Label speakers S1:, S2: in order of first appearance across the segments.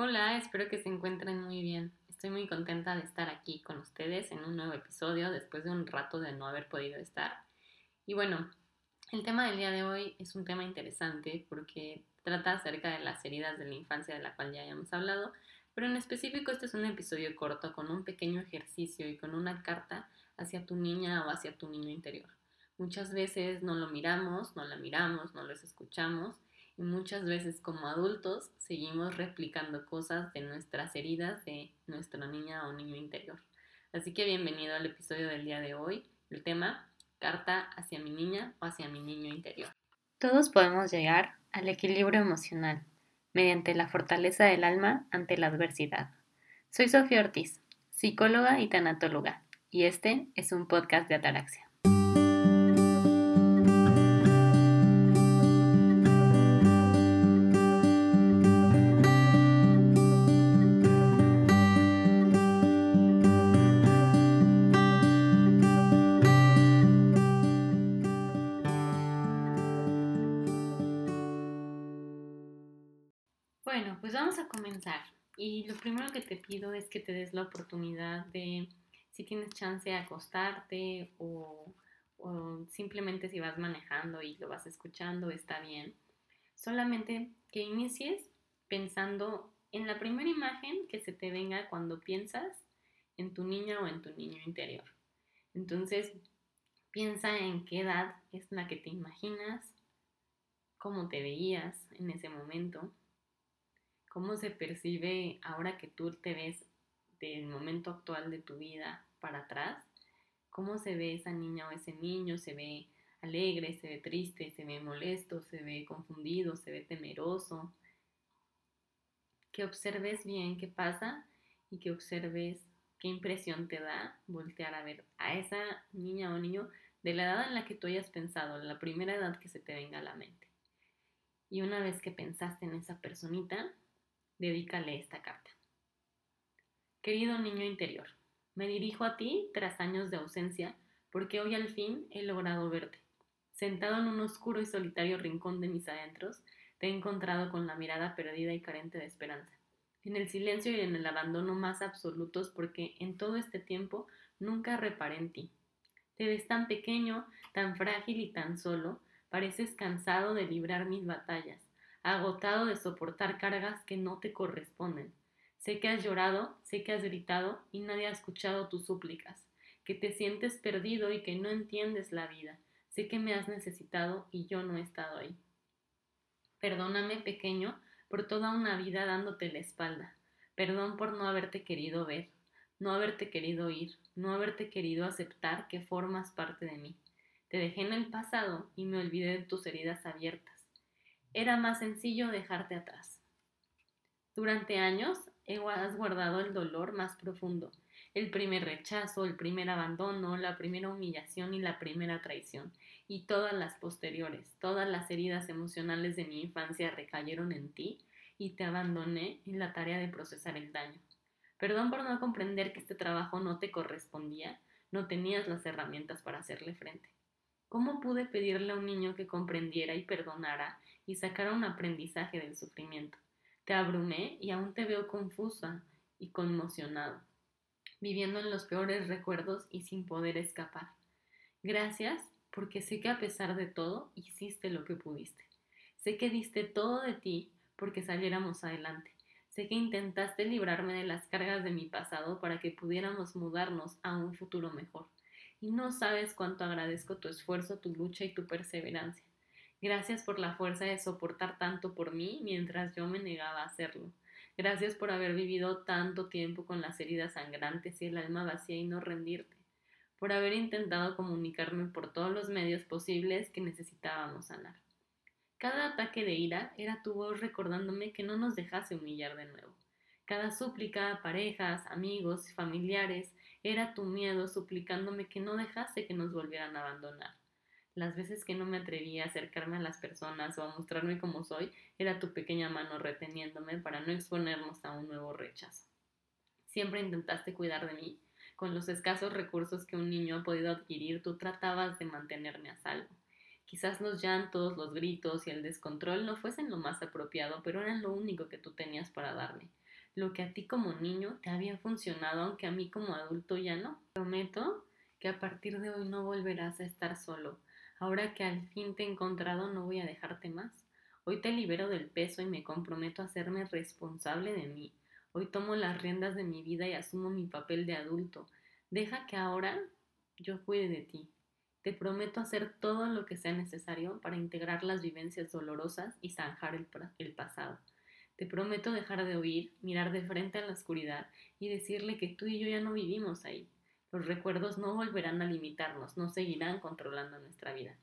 S1: Hola, espero que se encuentren muy bien. Estoy muy contenta de estar aquí con ustedes en un nuevo episodio después de un rato de no haber podido estar. Y bueno, el tema del día de hoy es un tema interesante porque trata acerca de las heridas de la infancia de la cual ya hayamos hablado, pero en específico este es un episodio corto con un pequeño ejercicio y con una carta hacia tu niña o hacia tu niño interior. Muchas veces no lo miramos, no la miramos, no los escuchamos y muchas veces como adultos seguimos replicando cosas de nuestras heridas de nuestra niña o niño interior. Así que bienvenido al episodio del día de hoy. El tema, carta hacia mi niña o hacia mi niño interior.
S2: Todos podemos llegar al equilibrio emocional mediante la fortaleza del alma ante la adversidad. Soy Sofía Ortiz, psicóloga y tanatóloga, y este es un podcast de Ataraxia.
S1: Bueno, pues vamos a comenzar. Y lo primero que te pido es que te des la oportunidad de, si tienes chance, acostarte o, o simplemente si vas manejando y lo vas escuchando, está bien. Solamente que inicies pensando en la primera imagen que se te venga cuando piensas en tu niña o en tu niño interior. Entonces, piensa en qué edad es la que te imaginas, cómo te veías en ese momento cómo se percibe ahora que tú te ves del momento actual de tu vida para atrás, cómo se ve esa niña o ese niño, se ve alegre, se ve triste, se ve molesto, se ve confundido, se ve temeroso. Que observes bien qué pasa y que observes qué impresión te da voltear a ver a esa niña o niño de la edad en la que tú hayas pensado, la primera edad que se te venga a la mente. Y una vez que pensaste en esa personita, dedícale esta carta. Querido niño interior, me dirijo a ti tras años de ausencia porque hoy al fin he logrado verte. Sentado en un oscuro y solitario rincón de mis adentros, te he encontrado con la mirada perdida y carente de esperanza. En el silencio y en el abandono más absolutos porque en todo este tiempo nunca reparé en ti. Te ves tan pequeño, tan frágil y tan solo, pareces cansado de librar mis batallas, agotado de soportar cargas que no te corresponden. Sé que has llorado, sé que has gritado y nadie ha escuchado tus súplicas, que te sientes perdido y que no entiendes la vida. Sé que me has necesitado y yo no he estado ahí. Perdóname, pequeño, por toda una vida dándote la espalda. Perdón por no haberte querido ver, no haberte querido oír, no haberte querido aceptar que formas parte de mí. Te dejé en el pasado y me olvidé de tus heridas abiertas era más sencillo dejarte atrás. Durante años has guardado el dolor más profundo, el primer rechazo, el primer abandono, la primera humillación y la primera traición, y todas las posteriores, todas las heridas emocionales de mi infancia recayeron en ti y te abandoné en la tarea de procesar el daño. Perdón por no comprender que este trabajo no te correspondía, no tenías las herramientas para hacerle frente. ¿Cómo pude pedirle a un niño que comprendiera y perdonara y sacara un aprendizaje del sufrimiento? Te abrumé y aún te veo confusa y conmocionado, viviendo en los peores recuerdos y sin poder escapar. Gracias porque sé que a pesar de todo hiciste lo que pudiste. Sé que diste todo de ti porque saliéramos adelante. Sé que intentaste librarme de las cargas de mi pasado para que pudiéramos mudarnos a un futuro mejor y no sabes cuánto agradezco tu esfuerzo, tu lucha y tu perseverancia. Gracias por la fuerza de soportar tanto por mí mientras yo me negaba a hacerlo. Gracias por haber vivido tanto tiempo con las heridas sangrantes y el alma vacía y no rendirte. Por haber intentado comunicarme por todos los medios posibles que necesitábamos sanar. Cada ataque de ira era tu voz recordándome que no nos dejase humillar de nuevo. Cada súplica a parejas, amigos, familiares, era tu miedo suplicándome que no dejase que nos volvieran a abandonar. Las veces que no me atrevía a acercarme a las personas o a mostrarme como soy, era tu pequeña mano reteniéndome para no exponernos a un nuevo rechazo. Siempre intentaste cuidar de mí. Con los escasos recursos que un niño ha podido adquirir, tú tratabas de mantenerme a salvo. Quizás los llantos, los gritos y el descontrol no fuesen lo más apropiado, pero eran lo único que tú tenías para darme. lo que a ti como niño te había funcionado, aunque a mí como adulto ya no. Prometo que a partir de hoy no volverás a estar solo. Ahora que al fin te he encontrado no voy a dejarte más. Hoy te libero del peso y me comprometo a hacerme responsable de mí. Hoy tomo las riendas de mi vida y asumo mi papel de adulto. Deja que ahora yo cuide de ti. Te prometo hacer todo lo que sea necesario para integrar las vivencias dolorosas y zanjar el, el pasado. Te prometo dejar de oír, mirar de frente a la oscuridad y decirle que tú y yo ya no vivimos ahí. Los recuerdos no volverán a limitarnos, no seguirán controlando nuestra vida.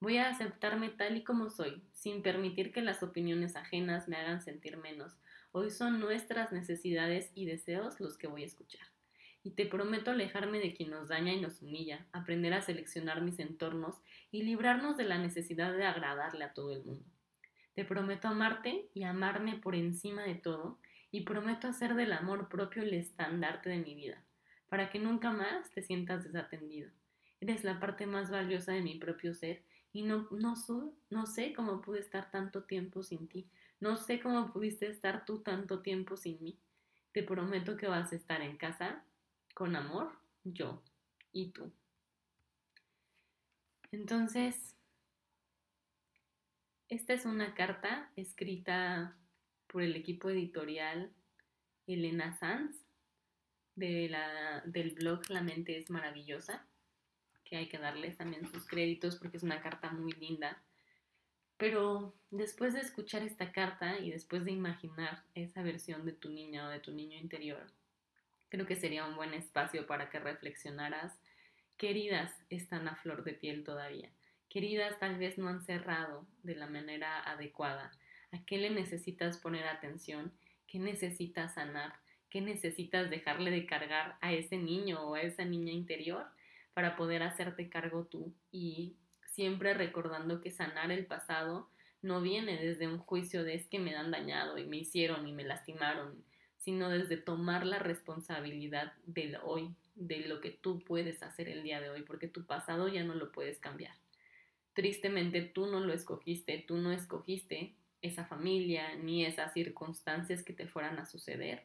S1: Voy a aceptarme tal y como soy, sin permitir que las opiniones ajenas me hagan sentir menos. Hoy son nuestras necesidades y deseos los que voy a escuchar. Y te prometo alejarme de quien nos daña y nos humilla, aprender a seleccionar mis entornos y librarnos de la necesidad de agradarle a todo el mundo. Te prometo amarte y amarme por encima de todo y prometo hacer del amor propio el estandarte de mi vida, para que nunca más te sientas desatendido. Eres la parte más valiosa de mi propio ser y no, no, no sé cómo pude estar tanto tiempo sin ti, no sé cómo pudiste estar tú tanto tiempo sin mí. Te prometo que vas a estar en casa con amor, yo y tú. Entonces, esta es una carta escrita por el equipo editorial Elena Sanz de la, del blog La mente es maravillosa, que hay que darles también sus créditos porque es una carta muy linda. Pero después de escuchar esta carta y después de imaginar esa versión de tu niña o de tu niño interior, creo que sería un buen espacio para que reflexionaras qué heridas están a flor de piel todavía Queridas, tal vez no han cerrado de la manera adecuada. ¿A qué le necesitas poner atención? ¿Qué necesitas sanar? ¿Qué necesitas dejarle de cargar a ese niño o a esa niña interior para poder hacerte cargo tú? Y siempre recordando que sanar el pasado no viene desde un juicio de es que me han dañado y me hicieron y me lastimaron, sino desde tomar la responsabilidad del hoy, de lo que tú puedes hacer el día de hoy, porque tu pasado ya no lo puedes cambiar. Tristemente tú no lo escogiste, tú no escogiste esa familia ni esas circunstancias que te fueran a suceder,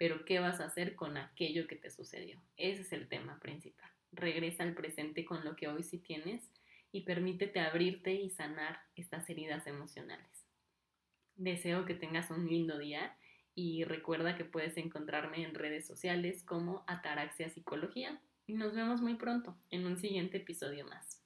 S1: pero ¿qué vas a hacer con aquello que te sucedió? Ese es el tema principal. Regresa al presente con lo que hoy sí tienes y permítete abrirte y sanar estas heridas emocionales. Deseo que tengas un lindo día y recuerda que puedes encontrarme en redes sociales como Ataraxia Psicología y nos vemos muy pronto en un siguiente episodio más.